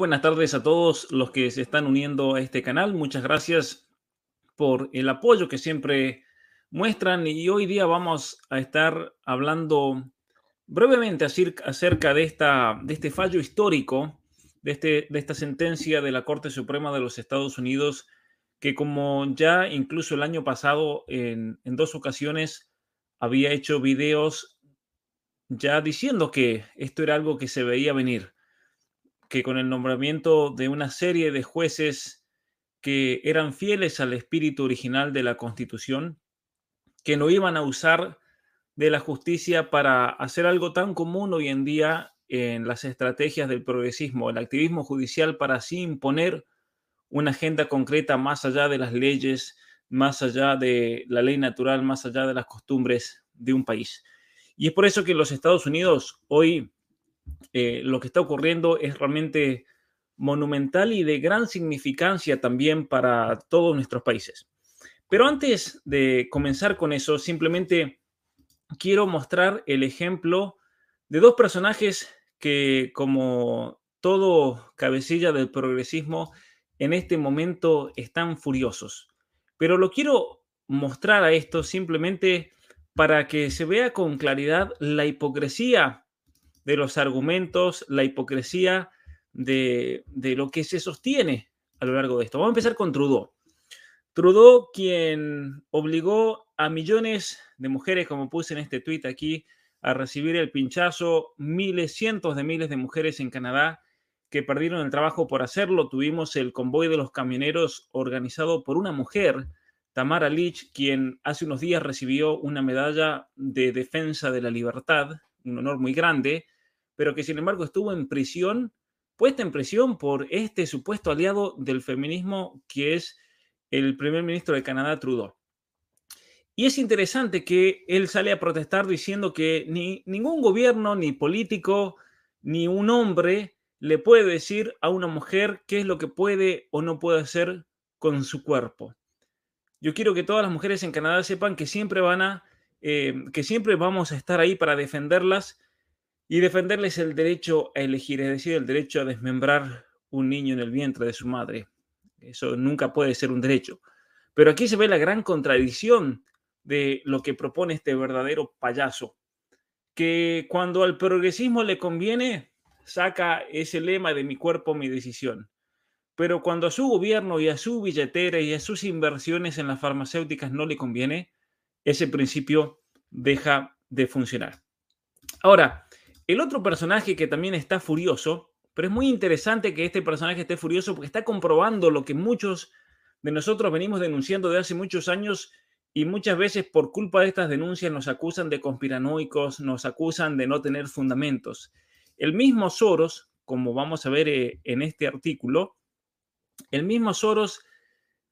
Buenas tardes a todos los que se están uniendo a este canal. Muchas gracias por el apoyo que siempre muestran y hoy día vamos a estar hablando brevemente acerca de, esta, de este fallo histórico, de, este, de esta sentencia de la Corte Suprema de los Estados Unidos, que como ya incluso el año pasado en, en dos ocasiones había hecho videos ya diciendo que esto era algo que se veía venir que con el nombramiento de una serie de jueces que eran fieles al espíritu original de la Constitución, que no iban a usar de la justicia para hacer algo tan común hoy en día en las estrategias del progresismo, el activismo judicial para así imponer una agenda concreta más allá de las leyes, más allá de la ley natural, más allá de las costumbres de un país. Y es por eso que los Estados Unidos hoy eh, lo que está ocurriendo es realmente monumental y de gran significancia también para todos nuestros países. Pero antes de comenzar con eso, simplemente quiero mostrar el ejemplo de dos personajes que, como todo cabecilla del progresismo, en este momento están furiosos. Pero lo quiero mostrar a esto simplemente para que se vea con claridad la hipocresía de los argumentos, la hipocresía de, lo que se sostiene a lo largo de esto. Vamos a empezar con Trudeau. Trudeau, quien obligó a millones de mujeres, como puse en este tuit aquí, a recibir el pinchazo, miles, cientos de miles de mujeres en Canadá que perdieron el trabajo por hacerlo. Tuvimos el convoy de los camioneros organizado por una mujer, Tamara Lich, quien hace unos días recibió una medalla de defensa de la libertad un honor muy grande, pero que sin embargo estuvo en prisión, puesta en prisión por este supuesto aliado del feminismo que es el primer ministro de Canadá, Trudeau. Y es interesante que él sale a protestar diciendo que ni ningún gobierno, ni político, ni un hombre le puede decir a una mujer qué es lo que puede o no puede hacer con su cuerpo. Yo quiero que todas las mujeres en Canadá sepan que siempre van a eh, que siempre vamos a estar ahí para defenderlas y defenderles el derecho a elegir, es decir, el derecho a desmembrar un niño en el vientre de su madre. Eso nunca puede ser un derecho. Pero aquí se ve la gran contradicción de lo que propone este verdadero payaso, que cuando al progresismo le conviene, saca ese lema de mi cuerpo, mi decisión. Pero cuando a su gobierno y a su billetera y a sus inversiones en las farmacéuticas no le conviene, ese principio deja de funcionar. Ahora, el otro personaje que también está furioso, pero es muy interesante que este personaje esté furioso porque está comprobando lo que muchos de nosotros venimos denunciando de hace muchos años y muchas veces por culpa de estas denuncias nos acusan de conspiranoicos, nos acusan de no tener fundamentos. El mismo Soros, como vamos a ver eh, en este artículo, el mismo Soros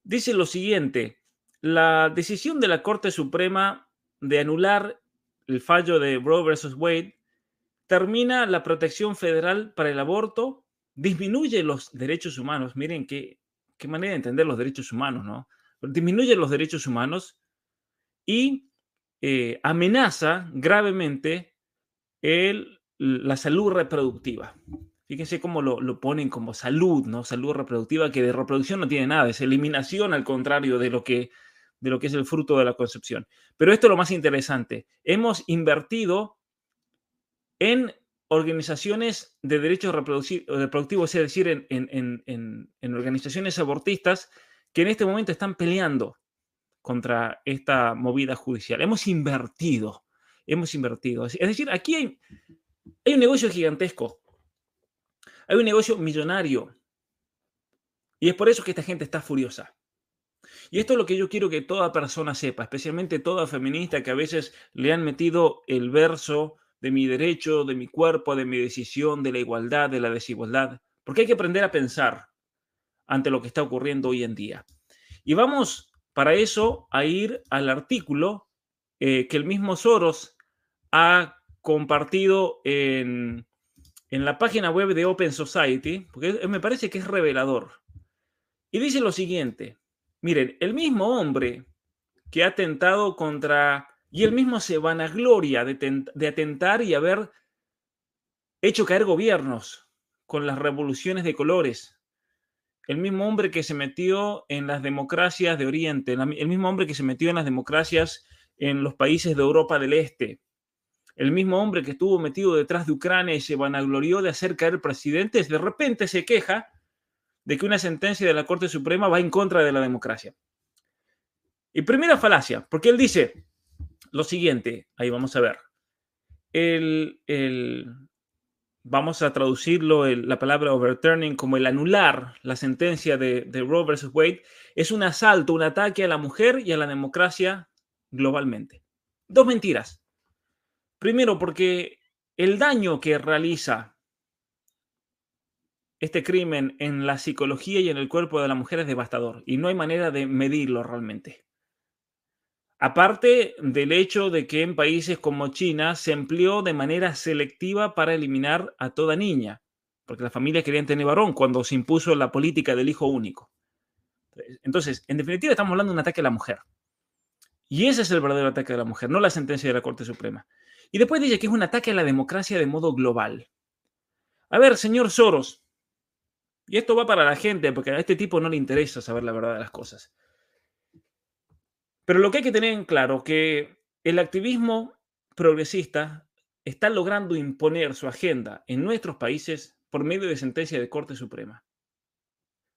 dice lo siguiente, la decisión de la Corte Suprema de anular el fallo de Roe versus Wade termina la protección federal para el aborto, disminuye los derechos humanos. Miren qué, qué manera de entender los derechos humanos, ¿no? Disminuye los derechos humanos y eh, amenaza gravemente el, la salud reproductiva. Fíjense cómo lo, lo, ponen como salud, ¿no? Salud reproductiva, que de reproducción no tiene nada, es eliminación al contrario de lo que de lo que es el fruto de la concepción. Pero esto es lo más interesante. Hemos invertido en organizaciones de derechos reproductivos, es decir, en, organizaciones abortistas que en este momento están peleando contra esta movida judicial. Hemos invertido, hemos invertido. Es decir, aquí hay, hay un negocio gigantesco, hay un negocio millonario. Y es por eso que esta gente está furiosa. Y esto es lo que yo quiero que toda persona sepa, especialmente toda feminista que a veces le han metido el verso de mi derecho, de mi cuerpo, de mi decisión, de la igualdad, de la desigualdad, porque hay que aprender a pensar ante lo que está ocurriendo hoy en día. Y vamos para eso a ir al artículo eh, que el mismo Soros ha compartido en, en la página web de Open Society, porque me parece que es revelador. Y dice lo siguiente, miren, el mismo hombre que ha atentado contra, y él mismo se vanagloria de, de atentar y haber hecho caer gobiernos con las revoluciones de colores, el mismo hombre que se metió en las democracias de Oriente, el mismo hombre que se metió en las democracias en los países de Europa del Este, el mismo hombre que estuvo metido detrás de Ucrania y se vanaglorió de hacer caer presidentes, de repente se queja de que una sentencia de la Corte Suprema va en contra de la democracia. Y primera falacia, porque él dice lo siguiente, ahí vamos a ver, el, el, vamos a traducirlo, la palabra overturning, como el anular la sentencia de, de Roe versus Wade, es un asalto, un ataque a la mujer y a la democracia globalmente. Dos mentiras. Primero, porque el daño que realiza este crimen en la psicología y en el cuerpo de la mujer es devastador y no hay manera de medirlo realmente. Aparte del hecho de que en países como China se empleó de manera selectiva para eliminar a toda niña, porque las familias querían tener varón cuando se impuso la política del hijo único. Entonces, en definitiva, estamos hablando de un ataque a la mujer. Y ese es el verdadero ataque a la mujer, no la sentencia de la Corte Suprema. Y después dice que es un ataque a la democracia de modo global. A ver, señor Soros, y esto va para la gente, porque a este tipo no le interesa saber la verdad de las cosas. Pero lo que hay que tener en claro que el activismo progresista está logrando imponer su agenda en nuestros países por medio de sentencia de Corte Suprema.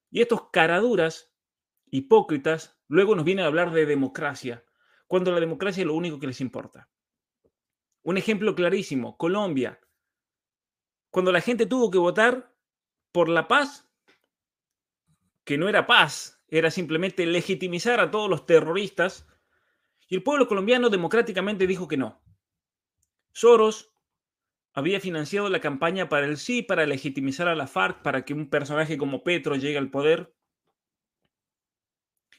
Y estos caraduras hipócritas luego nos vienen a hablar de democracia, cuando la democracia es lo único que les importa. Un ejemplo clarísimo, Colombia. Cuando la gente tuvo que votar por la paz, que no era paz, era simplemente legitimizar a todos los terroristas y el pueblo colombiano democráticamente dijo que no. Soros había financiado la campaña para el sí, para legitimizar a la FARC, para que un personaje como Petro llegue al poder.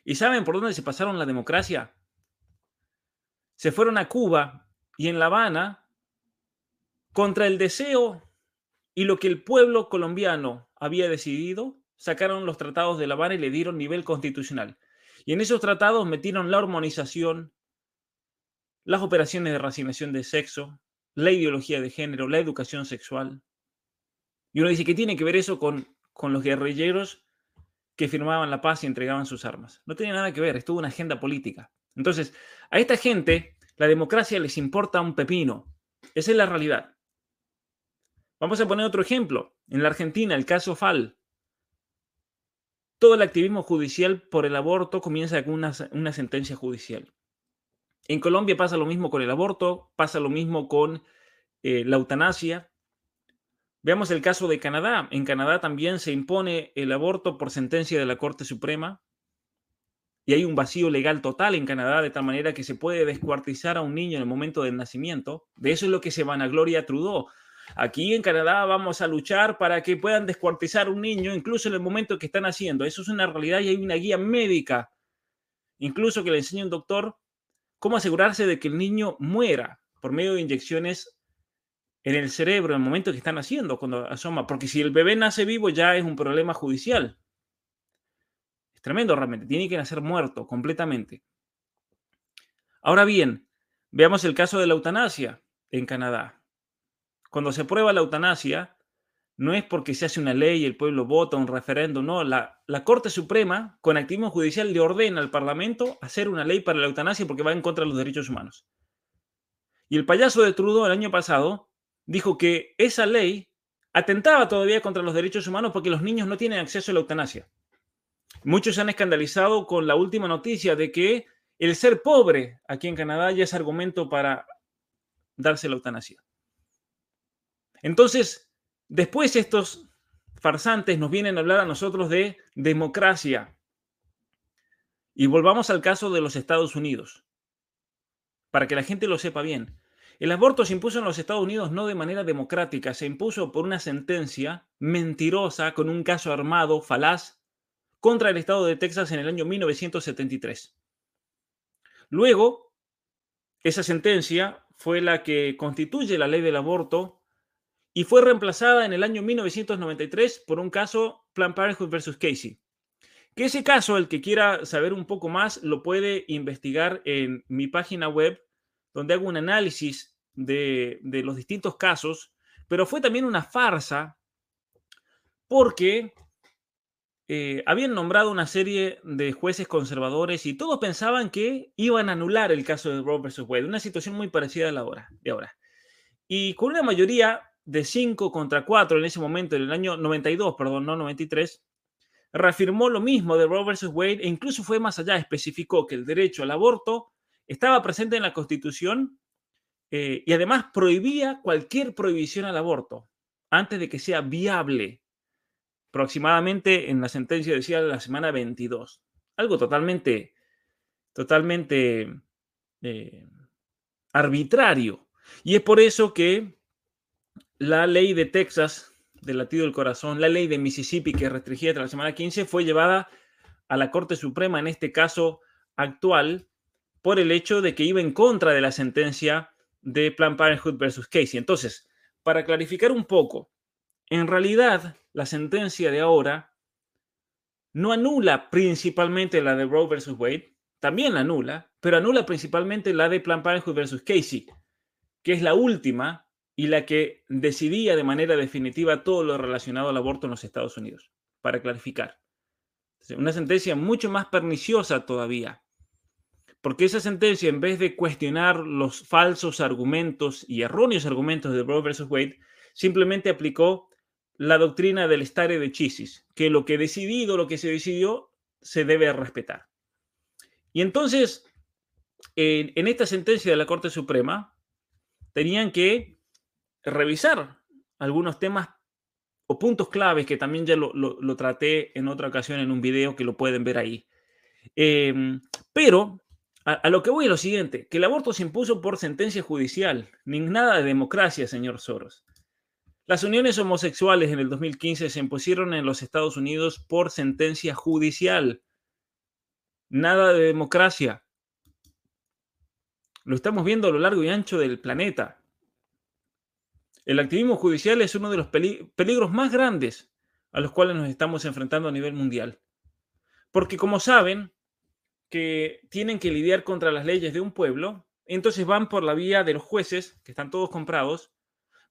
¿Y saben por dónde se pasaron la democracia? Se fueron a Cuba y en La Habana contra el deseo y lo que el pueblo colombiano había decidido sacaron los tratados de La Habana y le dieron nivel constitucional. Y en esos tratados metieron la hormonización, las operaciones de reasignación de sexo, la ideología de género, la educación sexual. Y uno dice, ¿qué tiene que ver eso con, con los guerrilleros que firmaban la paz y entregaban sus armas? No tiene nada que ver, es toda una agenda política. Entonces, a esta gente la democracia les importa un pepino. Esa es la realidad. Vamos a poner otro ejemplo. En la Argentina, el caso FAL. Todo el activismo judicial por el aborto comienza con una, sentencia judicial. En Colombia pasa lo mismo con el aborto, pasa lo mismo con eh, la eutanasia. Veamos el caso de Canadá. En Canadá también se impone el aborto por sentencia de la Corte Suprema y hay un vacío legal total en Canadá de tal manera que se puede descuartizar a un niño en el momento del nacimiento. De eso es lo que se vanagloria Trudeau. Aquí en Canadá vamos a luchar para que puedan descuartizar un niño incluso en el momento que están haciendo. Eso es una realidad y hay una guía médica, incluso que le enseña un doctor cómo asegurarse de que el niño muera por medio de inyecciones en el cerebro en el momento que están haciendo, cuando asoma. Porque si el bebé nace vivo ya es un problema judicial. Es tremendo realmente. Tiene que nacer muerto completamente. Ahora bien, veamos el caso de la eutanasia en Canadá. Cuando se aprueba la eutanasia, no es porque se hace una ley y el pueblo vota un referéndum, no. La, la, Corte Suprema, con activismo judicial, le ordena al Parlamento hacer una ley para la eutanasia porque va en contra de los derechos humanos. Y el payaso de Trudeau el año pasado dijo que esa ley atentaba todavía contra los derechos humanos porque los niños no tienen acceso a la eutanasia. Muchos se han escandalizado con la última noticia de que el ser pobre aquí en Canadá ya es argumento para darse la eutanasia. Entonces, después estos farsantes nos vienen a hablar a nosotros de democracia. Y volvamos al caso de los Estados Unidos, para que la gente lo sepa bien. El aborto se impuso en los Estados Unidos no de manera democrática, se impuso por una sentencia mentirosa con un caso armado, falaz, contra el estado de Texas en el año 1973. Luego, esa sentencia fue la que constituye la ley del aborto y fue reemplazada en el año 1993 por un caso Planned Parenthood versus Casey. Que ese caso, el que quiera saber un poco más, lo puede investigar en mi página web, donde hago un análisis de, los distintos casos, pero fue también una farsa porque eh, habían nombrado una serie de jueces conservadores y todos pensaban que iban a anular el caso de Roe versus Wade, una situación muy parecida a la hora, de ahora. Y con una mayoría de 5 contra 4 en ese momento, en el año 92, perdón, no 93, reafirmó lo mismo de Roe versus Wade e incluso fue más allá, especificó que el derecho al aborto estaba presente en la Constitución eh, y además prohibía cualquier prohibición al aborto antes de que sea viable. Aproximadamente en la sentencia decía la semana 22. Algo totalmente, totalmente eh, arbitrario. Y es por eso que la ley de Texas del latido del corazón, la ley de Mississippi que restringía hasta la semana 15 fue llevada a la Corte Suprema en este caso actual por el hecho de que iba en contra de la sentencia de Planned Parenthood versus Casey. Entonces, para clarificar un poco, en realidad la sentencia de ahora no anula principalmente la de Roe versus Wade, también la anula, pero anula principalmente la de Planned Parenthood versus Casey, que es la última y la que decidía de manera definitiva todo lo relacionado al aborto en los Estados Unidos, para clarificar. Una sentencia mucho más perniciosa todavía, porque esa sentencia, en vez de cuestionar los falsos argumentos y erróneos argumentos de Roe versus Wade, simplemente aplicó la doctrina del stare decisis, que lo que decidido, lo que se decidió, se debe respetar. Y entonces, en, esta sentencia de la Corte Suprema, tenían que revisar algunos temas o puntos claves que también ya lo, traté en otra ocasión en un video que lo pueden ver ahí. Em, pero a, lo que voy es lo siguiente, que el aborto se impuso por sentencia judicial, ni nada de democracia, señor Soros. Las uniones homosexuales en el 2015 se impusieron en los Estados Unidos por sentencia judicial. Nada de democracia. Lo estamos viendo a lo largo y ancho del planeta. El activismo judicial es uno de los peligros más grandes a los cuales nos estamos enfrentando a nivel mundial. Porque como saben, que tienen que lidiar contra las leyes de un pueblo, entonces van por la vía de los jueces, que están todos comprados,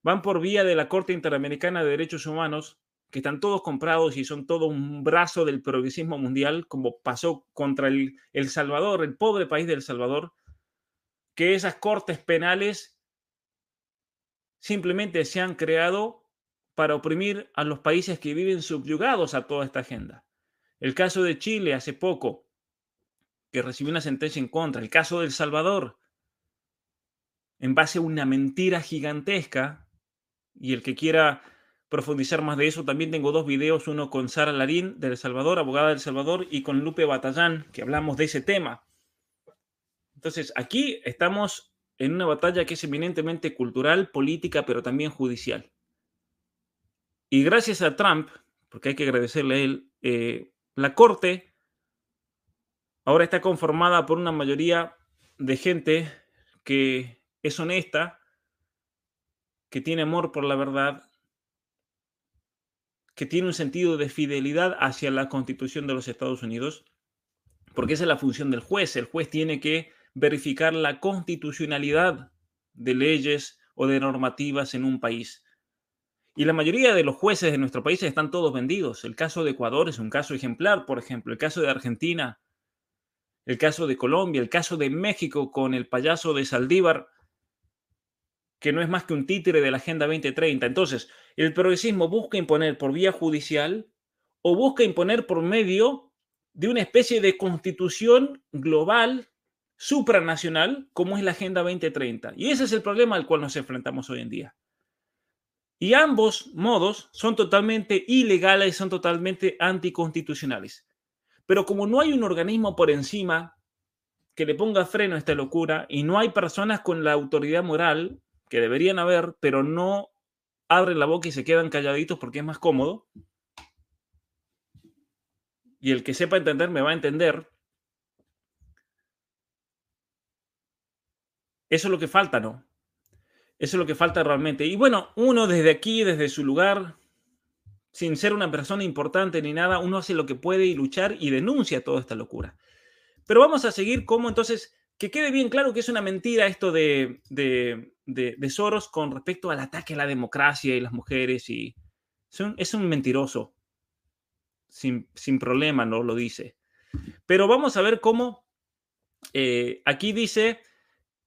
van por vía de la Corte Interamericana de Derechos Humanos, que están todos comprados y son todo un brazo del progresismo mundial, como pasó contra el, Salvador, el pobre país de El Salvador, que esas cortes penales simplemente se han creado para oprimir a los países que viven subyugados a toda esta agenda. El caso de Chile hace poco, que recibió una sentencia en contra. El caso del Salvador, en base a una mentira gigantesca, y el que quiera profundizar más de eso, también tengo dos videos, uno con Sara Larín del Salvador, abogada del Salvador, y con Lupe Batallán, que hablamos de ese tema. Entonces, aquí estamos en una batalla que es eminentemente cultural, política, pero también judicial. Y gracias a Trump, porque hay que agradecerle a él, eh, la Corte ahora está conformada por una mayoría de gente que es honesta, que tiene amor por la verdad, que tiene un sentido de fidelidad hacia la constitución de los Estados Unidos, porque esa es la función del juez. El juez tiene que verificar la constitucionalidad de leyes o de normativas en un país. Y la mayoría de los jueces de nuestro país están todos vendidos. El caso de Ecuador es un caso ejemplar, por ejemplo. El caso de Argentina el caso de Colombia, el caso de México con el payaso de Saldívar, que no es más que un títere de la Agenda 2030. Entonces, el progresismo busca imponer por vía judicial o busca imponer por medio de una especie de constitución global, supranacional, como es la Agenda 2030. Y ese es el problema al cual nos enfrentamos hoy en día. Y ambos modos son totalmente ilegales, son totalmente anticonstitucionales. Pero como no hay un organismo por encima que le ponga freno a esta locura y no hay personas con la autoridad moral que deberían haber, pero no abren la boca y se quedan calladitos porque es más cómodo, y el que sepa entender me va a entender, eso es lo que falta, ¿no? Eso es lo que falta realmente. Y bueno, uno desde aquí, desde su lugar, sin ser una persona importante ni nada, uno hace lo que puede y luchar y denuncia toda esta locura. Pero vamos a seguir como entonces, que quede bien claro que es una mentira esto de, de, Soros con respecto al ataque a la democracia y las mujeres. Y es un, mentiroso. Sin, sin, problema, no lo dice. Pero vamos a ver cómo eh, aquí dice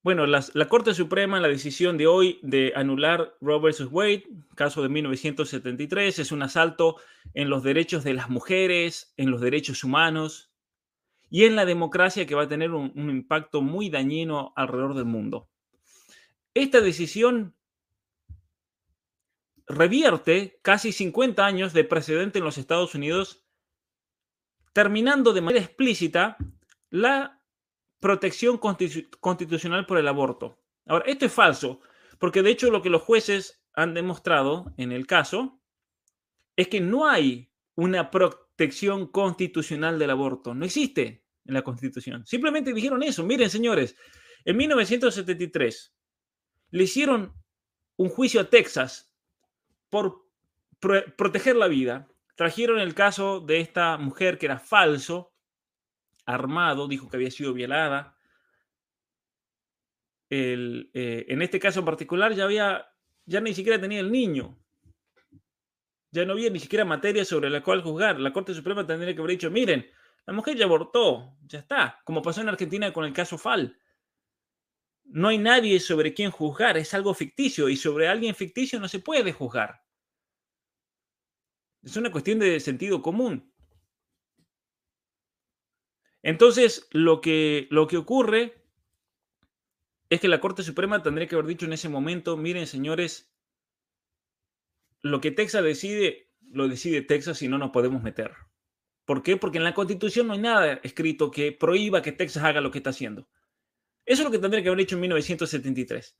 bueno, la Corte Suprema, la decisión de hoy de anular Roe vs. Wade, caso de 1973, es un asalto en los derechos de las mujeres, en los derechos humanos y en la democracia que va a tener un impacto muy dañino alrededor del mundo. Esta decisión revierte casi 50 años de precedente en los Estados Unidos, terminando de manera explícita la protección constitucional por el aborto. Ahora, esto es falso, porque de hecho lo que los jueces han demostrado en el caso es que no hay una protección constitucional del aborto. No existe en la Constitución. Simplemente dijeron eso. Miren, señores, en 1973 le hicieron un juicio a Texas por proteger la vida. Trajeron el caso de esta mujer que era falso, armado, dijo que había sido violada. Eh, en este caso en particular ya había, ya ni siquiera tenía el niño. Ya no había ni siquiera materia sobre la cual juzgar. La Corte Suprema tendría que haber dicho, miren, la mujer ya abortó, ya está, como pasó en Argentina con el caso Fal. No hay nadie sobre quien juzgar, es algo ficticio y sobre alguien ficticio no se puede juzgar. Es una cuestión de sentido común. Entonces, lo que, lo que ocurre es que la Corte Suprema tendría que haber dicho en ese momento, miren señores, lo que Texas decide, lo decide Texas y no nos podemos meter. ¿Por qué? Porque en la Constitución no hay nada escrito que prohíba que Texas haga lo que está haciendo. Eso es lo que tendría que haber hecho en 1973.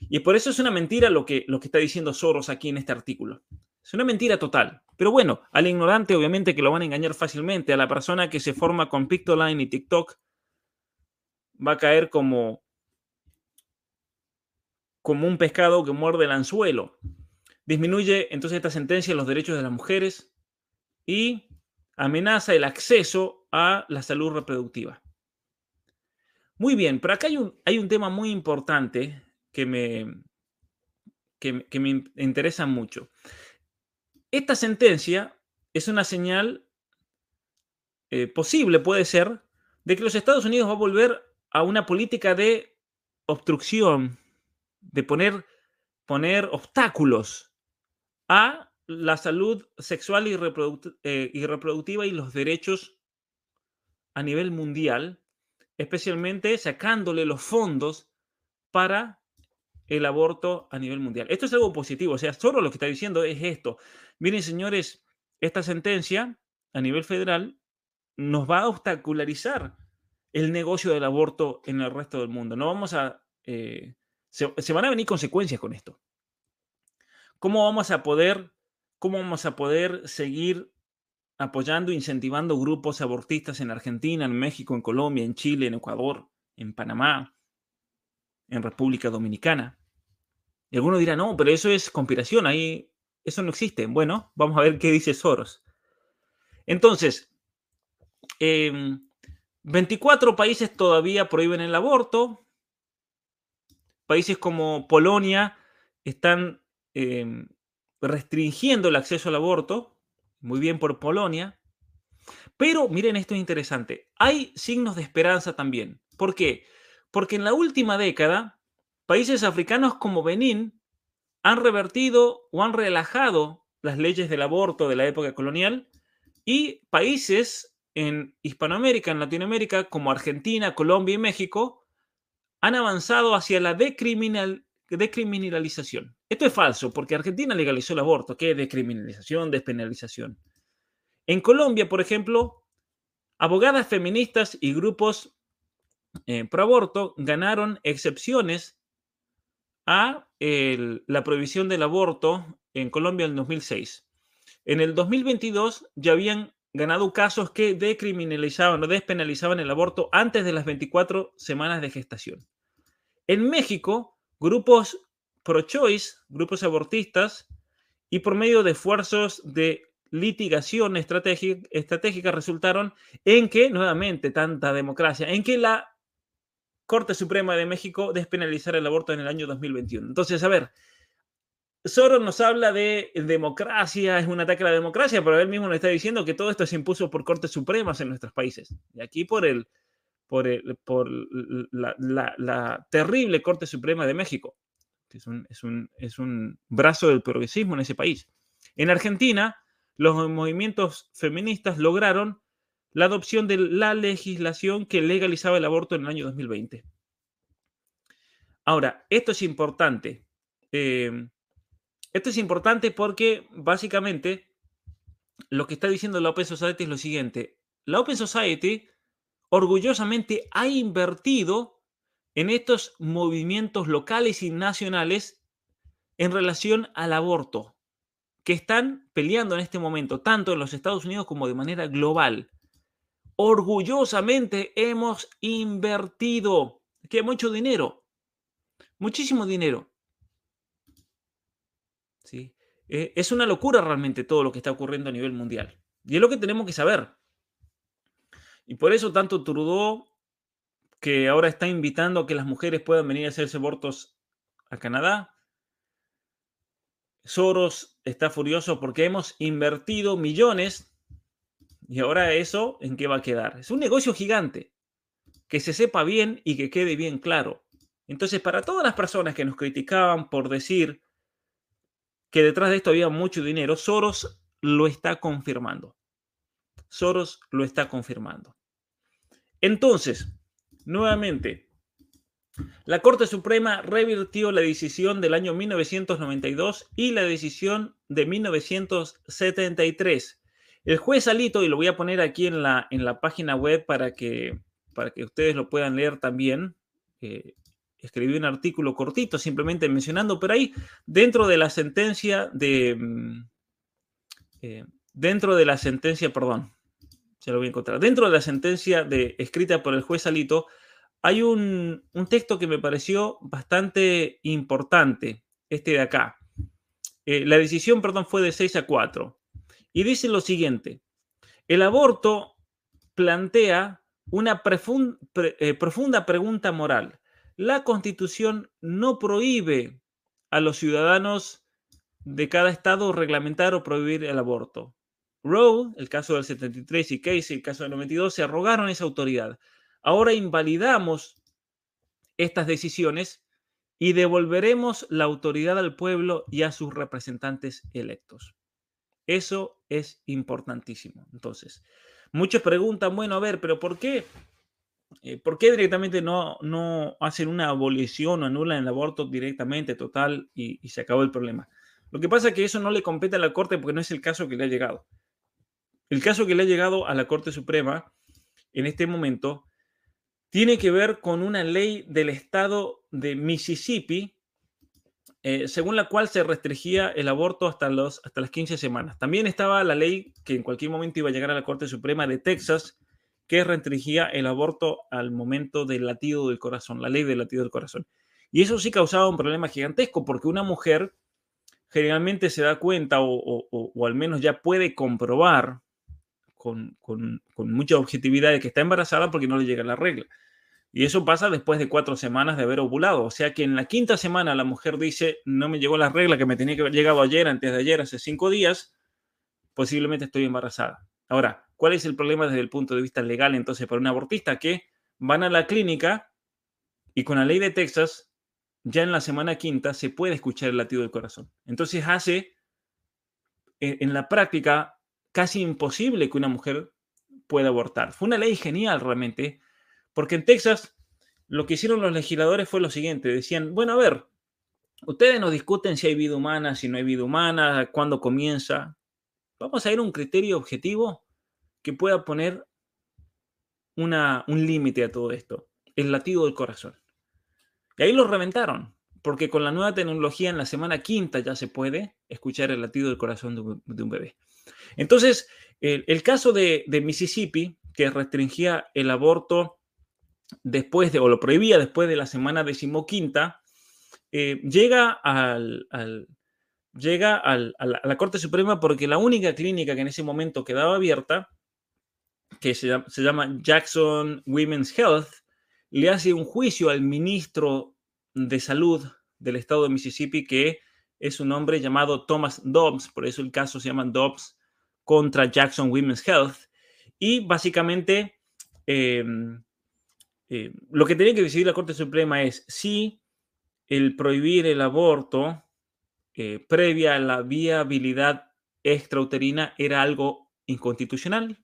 Y por eso es una mentira lo que, lo que está diciendo Soros aquí en este artículo. Es una mentira total. Pero bueno, al ignorante obviamente que lo van a engañar fácilmente. A la persona que se forma con Pictoline y TikTok va a caer como, como un pescado que muerde el anzuelo. Disminuye entonces esta sentencia los derechos de las mujeres y amenaza el acceso a la salud reproductiva. Muy bien, pero acá hay un, hay un tema muy importante que me, que, que me interesa mucho. Esta sentencia es una señal eh, posible, puede ser, de que los Estados Unidos va a volver a una política de obstrucción, de poner, poner obstáculos a la salud sexual y, eh, y reproductiva y los derechos a nivel mundial, especialmente sacándole los fondos para el aborto a nivel mundial. Esto es algo positivo, o sea, solo lo que está diciendo es esto. Miren, señores, esta sentencia a nivel federal nos va a obstacularizar el negocio del aborto en el resto del mundo. No vamos a... Eh, se, se, van a venir consecuencias con esto. ¿Cómo vamos a poder, cómo vamos a poder seguir apoyando, incentivando grupos abortistas en Argentina, en México, en Colombia, en Chile, en Ecuador, en Panamá, en República Dominicana. Y alguno dirá, no, pero eso es conspiración, ahí eso no existe. Bueno, vamos a ver qué dice Soros. Entonces, 24 em, países todavía prohíben el aborto. Países como Polonia están em, restringiendo el acceso al aborto. Muy bien por Polonia. Pero miren, esto es interesante. Hay signos de esperanza también. ¿Por qué? Porque en la última década, países africanos como Benín han revertido o han relajado las leyes del aborto de la época colonial y países en Hispanoamérica, en Latinoamérica, como Argentina, Colombia y México, han avanzado hacia la decriminalización. Esto es falso, porque Argentina legalizó el aborto. ¿Qué es decriminalización, despenalización? En Colombia, por ejemplo, Abogadas feministas y grupos eh, pro aborto ganaron excepciones a la prohibición del aborto en Colombia en 2006. En el 2022 ya habían ganado casos que decriminalizaban o despenalizaban el aborto antes de las 24 semanas de gestación. En México, grupos pro-choice, grupos abortistas, y por medio de esfuerzos de litigación estratégica, resultaron en que, nuevamente, tanta democracia, en que la Corte Suprema de México despenalizara el aborto en el año 2021. Entonces, a ver, Soros nos habla de democracia, es un ataque a la democracia, pero él mismo nos está diciendo que todo esto se impuso por Cortes Supremas en nuestros países. Y aquí por, el, por, el, por la, terrible Corte Suprema de México, que es un, es, un, es un brazo del progresismo en ese país. En Argentina, los movimientos feministas lograron la adopción de la legislación que legalizaba el aborto en el año 2020. Ahora, esto es importante. Eh, esto es importante porque básicamente lo que está diciendo la Open Society es lo siguiente. La Open Society orgullosamente ha invertido en estos movimientos locales y nacionales en relación al aborto, que están peleando en este momento, tanto en los Estados Unidos como de manera global. Orgullosamente hemos invertido, mucho dinero, muchísimo dinero. ¿sí? Eh, es una locura realmente todo lo que está ocurriendo a nivel mundial. Y es lo que tenemos que saber. Y por eso tanto Trudeau, que ahora está invitando a que las mujeres puedan venir a hacerse abortos a Canadá, Soros está furioso porque hemos invertido millones y ahora eso, ¿en qué va a quedar? Es un negocio gigante. Que se sepa bien y que quede bien claro. Entonces, para todas las personas que nos criticaban por decir que detrás de esto había mucho dinero, Soros lo está confirmando. Soros lo está confirmando. Entonces, nuevamente, la Corte Suprema revirtió la decisión del año 1992 y la decisión de 1973. El juez Alito, y lo voy a poner aquí en la, en la página web para que, para que ustedes lo puedan leer también, eh, escribí un artículo cortito simplemente mencionando, pero ahí dentro de la sentencia de... Mm, eh, dentro de la sentencia, perdón, se lo voy a encontrar. Dentro de la sentencia de, escrita por el juez Alito, hay un, texto que me pareció bastante importante, este de acá. Eh, la decisión, perdón, fue de 6 a 4. Y dice lo siguiente, el aborto plantea una eh, profunda pregunta moral la constitución no prohíbe a los ciudadanos de cada estado reglamentar o prohibir el aborto. Roe, el caso del 73, y Casey, el caso del 92, se arrogaron esa autoridad. Ahora invalidamos estas decisiones y devolveremos la autoridad al pueblo y a sus representantes electos. Eso es importantísimo. Entonces, muchos preguntan, bueno, a ver, pero ¿por qué eh, ¿Por qué directamente no, no hacen una abolición o anulan el aborto directamente, total, y, se acabó el problema? Lo que pasa es que eso no le compete a la Corte porque no es el caso que le ha llegado. El caso que le ha llegado a la Corte Suprema en este momento tiene que ver con una ley del estado de Mississippi, eh, según la cual se restringía el aborto hasta, los, hasta las 15 semanas. También estaba la ley que en cualquier momento iba a llegar a la Corte Suprema de Texas, que restringía el aborto al momento del latido del corazón, la ley del latido del corazón. Y eso sí causaba un problema gigantesco, porque una mujer generalmente se da cuenta o, al menos ya puede comprobar con, mucha objetividad de que está embarazada porque no le llega la regla. Y eso pasa después de cuatro semanas de haber ovulado. O sea que en la quinta semana la mujer dice, no me llegó la regla que me tenía que haber llegado ayer, antes de ayer, hace cinco días, posiblemente estoy embarazada. Ahora, ¿Cuál es el problema desde el punto de vista legal entonces para un abortista? Que van a la clínica y con la ley de Texas, ya en la semana quinta se puede escuchar el latido del corazón. Entonces hace eh, en la práctica casi imposible que una mujer pueda abortar. Fue una ley genial realmente, porque en Texas lo que hicieron los legisladores fue lo siguiente, decían, bueno, a ver, ustedes nos discuten si hay vida humana, si no hay vida humana, cuándo comienza. Vamos a ir a un criterio objetivo que pueda poner una, un límite a todo esto, el latido del corazón. Y ahí lo reventaron, porque con la nueva tecnología en la semana quinta ya se puede escuchar el latido del corazón de un, bebé. Entonces, el, caso de, Mississippi, que restringía el aborto después de, o lo prohibía después de la semana decimoquinta, eh, llega, al, llega a la Corte Suprema porque la única clínica que en ese momento quedaba abierta que se llama, Jackson Women's Health, le hace un juicio al ministro de Salud del estado de Mississippi, que es un hombre llamado Thomas Dobbs, por eso el caso se llama Dobbs contra Jackson Women's Health. Y básicamente em, eh, lo que tenía que decidir la Corte Suprema es si el prohibir el aborto eh, previa a la viabilidad extrauterina era algo inconstitucional.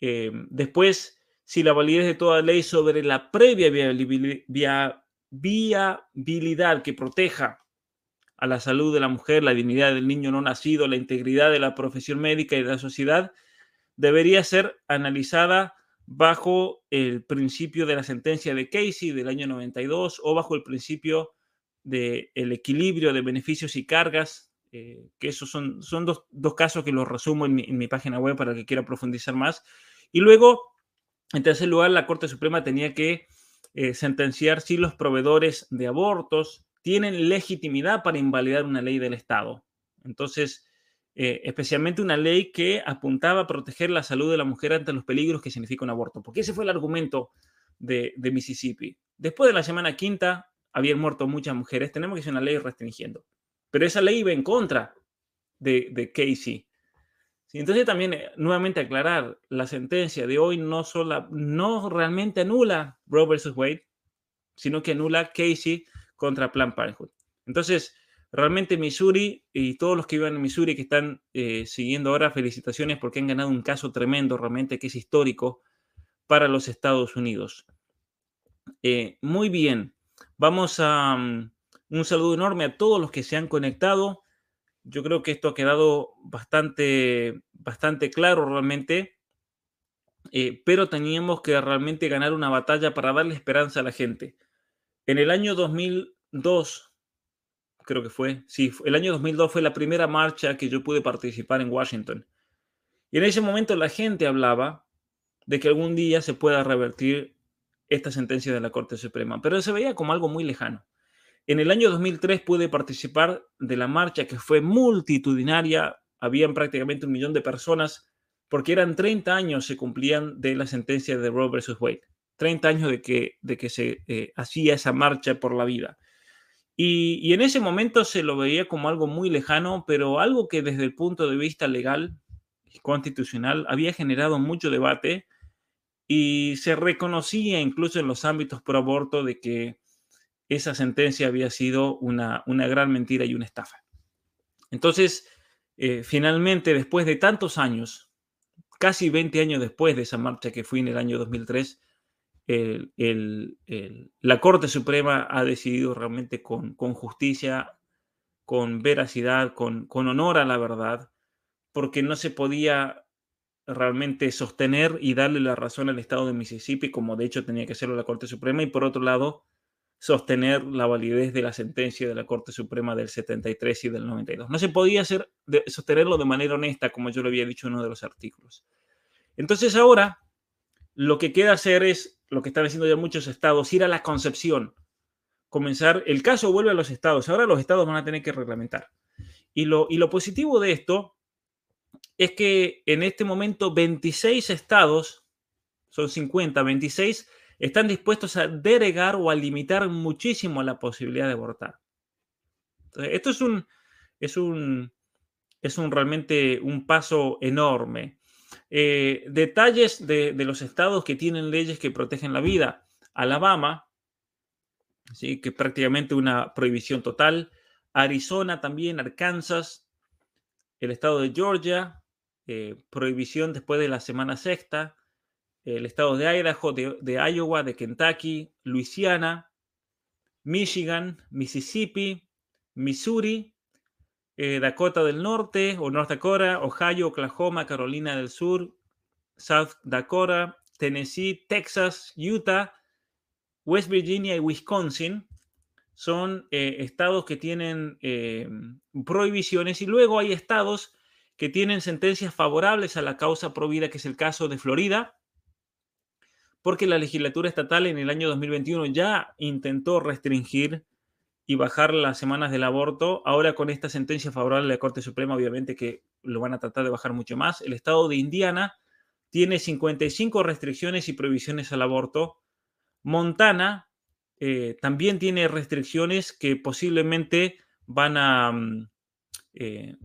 Eh, después, si la validez de toda ley sobre la previa viabilidad que proteja a la salud de la mujer, la dignidad del niño no nacido, la integridad de la profesión médica y de la sociedad, debería ser analizada bajo el principio de la sentencia de Casey del año 92 o bajo el principio del equilibrio de beneficios y cargas, eh, que esos son, son dos, casos que los resumo en mi, en mi, página web para que quiera profundizar más. Y luego, en tercer lugar, la Corte Suprema tenía que eh, sentenciar si los proveedores de abortos tienen legitimidad para invalidar una ley del Estado. Entonces, eh, especialmente una ley que apuntaba a proteger la salud de la mujer ante los peligros que significa un aborto, porque ese fue el argumento de, Mississippi. Después de la semana quinta, habían muerto muchas mujeres, tenemos que hacer una ley restringiendo. Pero esa ley iba en contra de, de Casey, entonces también eh, nuevamente aclarar, la sentencia de hoy no, sola, no realmente anula Roe versus Wade, sino que anula Casey contra Planned Parenthood. Entonces, realmente Missouri y todos los que viven en Missouri que están eh, siguiendo ahora, felicitaciones porque han ganado un caso tremendo, realmente que es histórico para los Estados Unidos. Eh, muy bien, vamos a mm, un saludo enorme a todos los que se han conectado. Yo creo que esto ha quedado bastante, bastante claro realmente, eh, pero teníamos que realmente ganar una batalla para darle esperanza a la gente. En el año 2002, creo que fue, sí, el año 2002 fue la primera marcha que yo pude participar en Washington. Y en ese momento la gente hablaba de que algún día se pueda revertir esta sentencia de la Corte Suprema, pero se veía como algo muy lejano. En el año 2003 pude participar de la marcha que fue multitudinaria, habían prácticamente un millón de personas, porque eran 30 años se cumplían de la sentencia de Roe versus Wade, 30 años de que, de que se eh, hacía esa marcha por la vida. Y, en ese momento se lo veía como algo muy lejano, pero algo que desde el punto de vista legal y constitucional había generado mucho debate y se reconocía incluso en los ámbitos pro aborto de que esa sentencia había sido una, gran mentira y una estafa. Entonces, eh, finalmente, después de tantos años, casi 20 años después de esa marcha que fui en el año 2003, la Corte Suprema ha decidido realmente con, justicia, con veracidad, con, con honor a la verdad, porque no se podía realmente sostener y darle la razón al Estado de Mississippi, como de hecho tenía que hacerlo la Corte Suprema, y por otro lado, sostener la validez de la sentencia de la Corte Suprema del 73 y del 92. No se podía hacer sostenerlo de manera honesta, como yo lo había dicho en uno de los artículos. Entonces ahora lo que queda hacer es, lo que están haciendo ya muchos estados, ir a la concepción, comenzar, el caso vuelve a los estados, ahora los estados van a tener que reglamentar. Y lo, y lo positivo de esto es que en este momento 26 estados, son 50, 26 están dispuestos a deregar o a limitar muchísimo la posibilidad de abortar. esto es un, es un, es un realmente un paso enorme. Eh, detalles de, los estados que tienen leyes que protegen la vida. Alabama, ¿sí? que prácticamente una prohibición total. Arizona también, Arkansas, el estado de Georgia, eh, prohibición después de la semana sexta, el estado de Idaho, de, Iowa, de Kentucky, Luisiana, Michigan, Mississippi, Missouri, eh, Dakota del Norte o North Dakota, Ohio, Oklahoma, Carolina del Sur, South Dakota, Tennessee, Texas, Utah, West Virginia y Wisconsin son eh, estados que tienen eh, prohibiciones y luego hay estados que tienen sentencias favorables a la causa prohibida, que es el caso de Florida, porque la legislatura estatal en el año 2021 ya intentó restringir y bajar las semanas del aborto. Ahora con esta sentencia favorable de la Corte Suprema, obviamente que lo van a tratar de bajar mucho más. El estado de Indiana tiene 55 restricciones y prohibiciones al aborto. Montana eh, también tiene restricciones que posiblemente van a, mm, eh,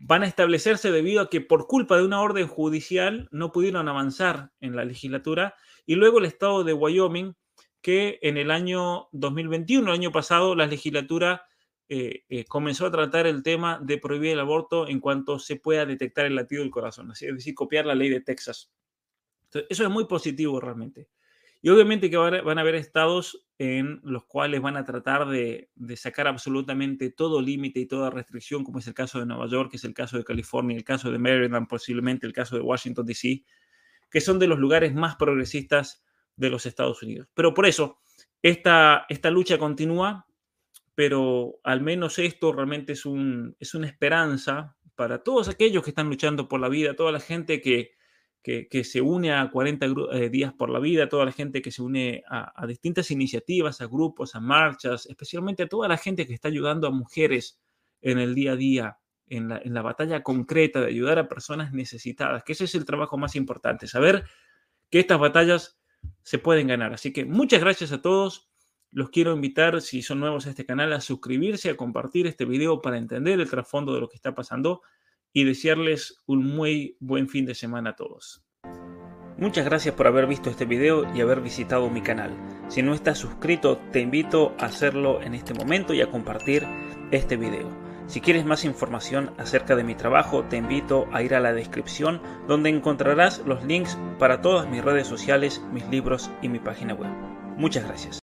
van a establecerse debido a que por culpa de una orden judicial no pudieron avanzar en la legislatura. Y luego el estado de Wyoming, que en el año 2021, el año pasado, la legislatura eh, eh, comenzó a tratar el tema de prohibir el aborto en cuanto se pueda detectar el latido del corazón, es decir, copiar la ley de Texas. eso es muy positivo realmente. Y obviamente que van a haber estados en los cuales van a tratar de, sacar absolutamente todo límite y toda restricción, como es el caso de Nueva York, que es el caso de California, el caso de Maryland, posiblemente el caso de Washington, D.C., que son de los lugares más progresistas de los Estados Unidos. Pero por eso, esta, esta lucha continúa, pero al menos esto realmente es, un, es una esperanza para todos aquellos que están luchando por la vida, toda la gente que, que, se une a 40 eh, días por la vida, toda la gente que se une a, distintas iniciativas, a grupos, a marchas, especialmente a toda la gente que está ayudando a mujeres en el día a día, en la, en la batalla concreta de ayudar a personas necesitadas, que ese es el trabajo más importante, saber que estas batallas se pueden ganar. Así que muchas gracias a todos. Los quiero invitar, si son nuevos a este canal, a suscribirse, a compartir este video para entender el trasfondo de lo que está pasando y desearles un muy buen fin de semana a todos. Muchas gracias por haber visto este video y haber visitado mi canal. Si no estás suscrito, te invito a hacerlo en este momento y a compartir este video. Si quieres más información acerca de mi trabajo, te invito a ir a la descripción donde encontrarás los links para todas mis redes sociales, mis libros y mi página web. Muchas gracias.